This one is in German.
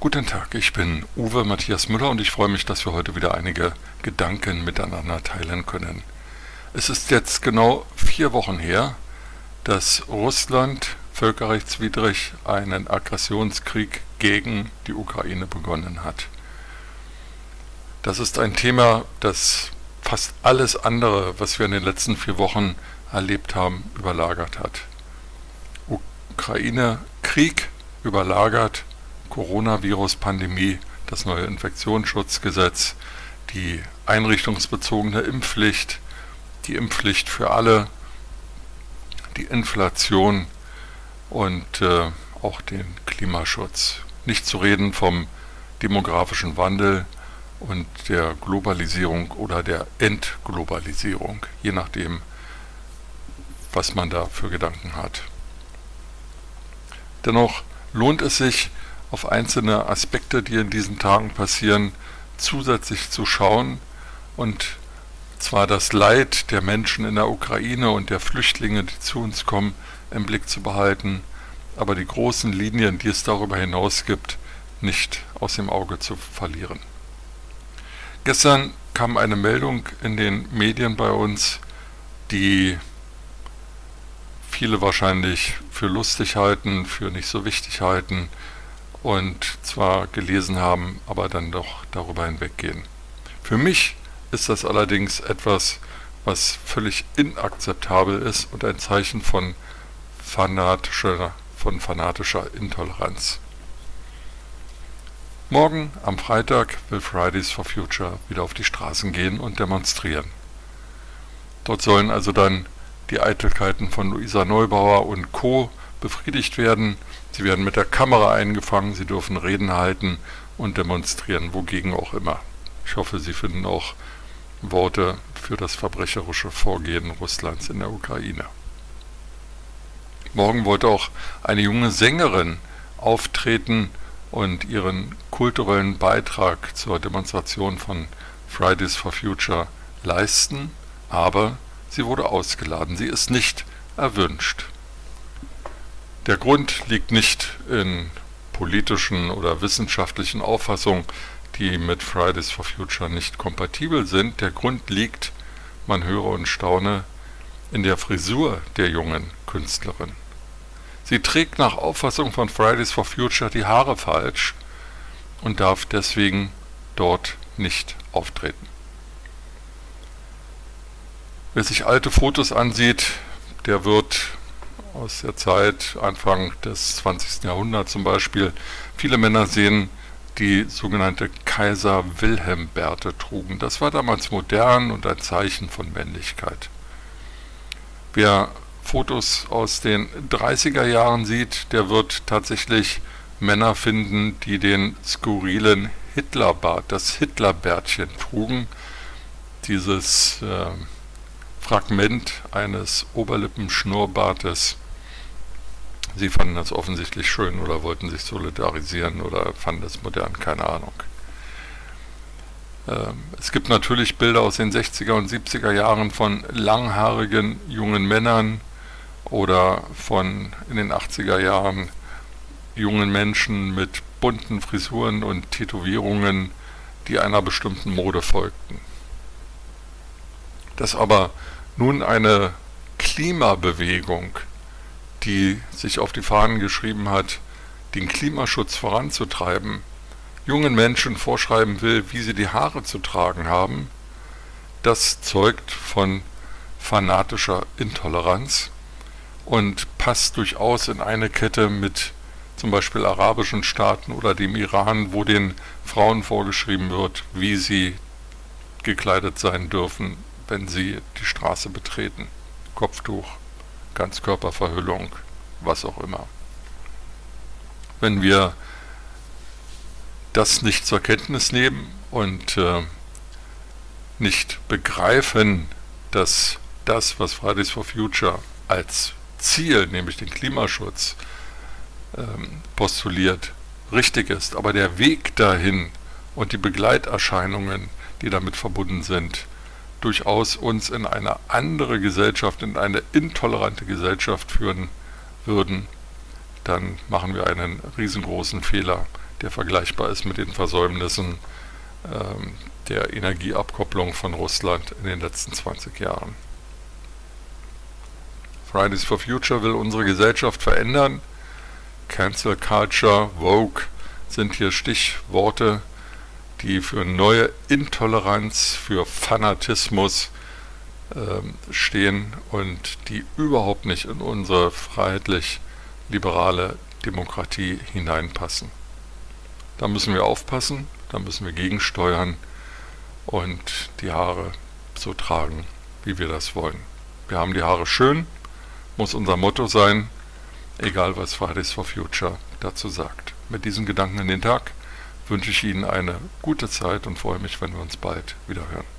Guten Tag, ich bin Uwe Matthias Müller und ich freue mich, dass wir heute wieder einige Gedanken miteinander teilen können. Es ist jetzt genau vier Wochen her, dass Russland völkerrechtswidrig einen Aggressionskrieg gegen die Ukraine begonnen hat. Das ist ein Thema, das fast alles andere, was wir in den letzten vier Wochen erlebt haben, überlagert hat. Ukraine-Krieg überlagert Coronavirus-Pandemie, das neue Infektionsschutzgesetz, die einrichtungsbezogene Impfpflicht, die Impfpflicht für alle, die Inflation und äh, auch den Klimaschutz. Nicht zu reden vom demografischen Wandel und der Globalisierung oder der Entglobalisierung, je nachdem, was man da für Gedanken hat. Dennoch lohnt es sich, auf einzelne Aspekte, die in diesen Tagen passieren, zusätzlich zu schauen und zwar das Leid der Menschen in der Ukraine und der Flüchtlinge, die zu uns kommen, im Blick zu behalten, aber die großen Linien, die es darüber hinaus gibt, nicht aus dem Auge zu verlieren. Gestern kam eine Meldung in den Medien bei uns, die viele wahrscheinlich für lustig halten, für nicht so wichtig halten, und zwar gelesen haben, aber dann doch darüber hinweggehen. Für mich ist das allerdings etwas, was völlig inakzeptabel ist und ein Zeichen von fanatischer, von fanatischer Intoleranz. Morgen, am Freitag, will Fridays for Future wieder auf die Straßen gehen und demonstrieren. Dort sollen also dann die Eitelkeiten von Luisa Neubauer und Co. befriedigt werden Sie werden mit der Kamera eingefangen, Sie dürfen Reden halten und demonstrieren, wogegen auch immer. Ich hoffe, Sie finden auch Worte für das verbrecherische Vorgehen Russlands in der Ukraine. Morgen wollte auch eine junge Sängerin auftreten und ihren kulturellen Beitrag zur Demonstration von Fridays for Future leisten, aber sie wurde ausgeladen. Sie ist nicht erwünscht. Der Grund liegt nicht in politischen oder wissenschaftlichen Auffassungen, die mit Fridays for Future nicht kompatibel sind. Der Grund liegt, man höre und staune, in der Frisur der jungen Künstlerin. Sie trägt nach Auffassung von Fridays for Future die Haare falsch und darf deswegen dort nicht auftreten. Wer sich alte Fotos ansieht, der wird aus der Zeit, Anfang des 20. Jahrhunderts zum Beispiel, viele Männer sehen, die sogenannte Kaiser-Wilhelm-Bärte trugen. Das war damals modern und ein Zeichen von Männlichkeit. Wer Fotos aus den 30er Jahren sieht, der wird tatsächlich Männer finden, die den skurrilen Hitlerbart, das Hitlerbärtchen trugen. Dieses äh, Fragment eines Oberlippenschnurrbartes. Sie fanden das offensichtlich schön oder wollten sich solidarisieren oder fanden es modern, keine Ahnung. Ähm, es gibt natürlich Bilder aus den 60er und 70er Jahren von langhaarigen jungen Männern oder von in den 80er Jahren jungen Menschen mit bunten Frisuren und Tätowierungen, die einer bestimmten Mode folgten. Dass aber nun eine Klimabewegung, die sich auf die Fahnen geschrieben hat, den Klimaschutz voranzutreiben, jungen Menschen vorschreiben will, wie sie die Haare zu tragen haben, das zeugt von fanatischer Intoleranz und passt durchaus in eine Kette mit zum Beispiel arabischen Staaten oder dem Iran, wo den Frauen vorgeschrieben wird, wie sie gekleidet sein dürfen, wenn sie die Straße betreten. Kopftuch, Ganzkörperverhüllung, was auch immer. Wenn wir das nicht zur Kenntnis nehmen und äh, nicht begreifen, dass das, was Fridays for Future als Ziel, nämlich den Klimaschutz, ähm, postuliert, richtig ist, aber der Weg dahin und die Begleiterscheinungen, die damit verbunden sind, durchaus uns in eine andere Gesellschaft, in eine intolerante Gesellschaft führen würden, dann machen wir einen riesengroßen Fehler, der vergleichbar ist mit den Versäumnissen ähm, der Energieabkopplung von Russland in den letzten 20 Jahren. Fridays for Future will unsere Gesellschaft verändern. Cancel Culture, Vogue sind hier Stichworte, die für neue Intoleranz, für Fanatismus äh, stehen und die überhaupt nicht in unsere freiheitlich-liberale Demokratie hineinpassen. Da müssen wir aufpassen, da müssen wir gegensteuern und die Haare so tragen, wie wir das wollen. Wir haben die Haare schön, muss unser Motto sein, egal was Fridays for Future dazu sagt. Mit diesen Gedanken in den Tag wünsche ich Ihnen eine gute Zeit und freue mich, wenn wir uns bald wieder hören.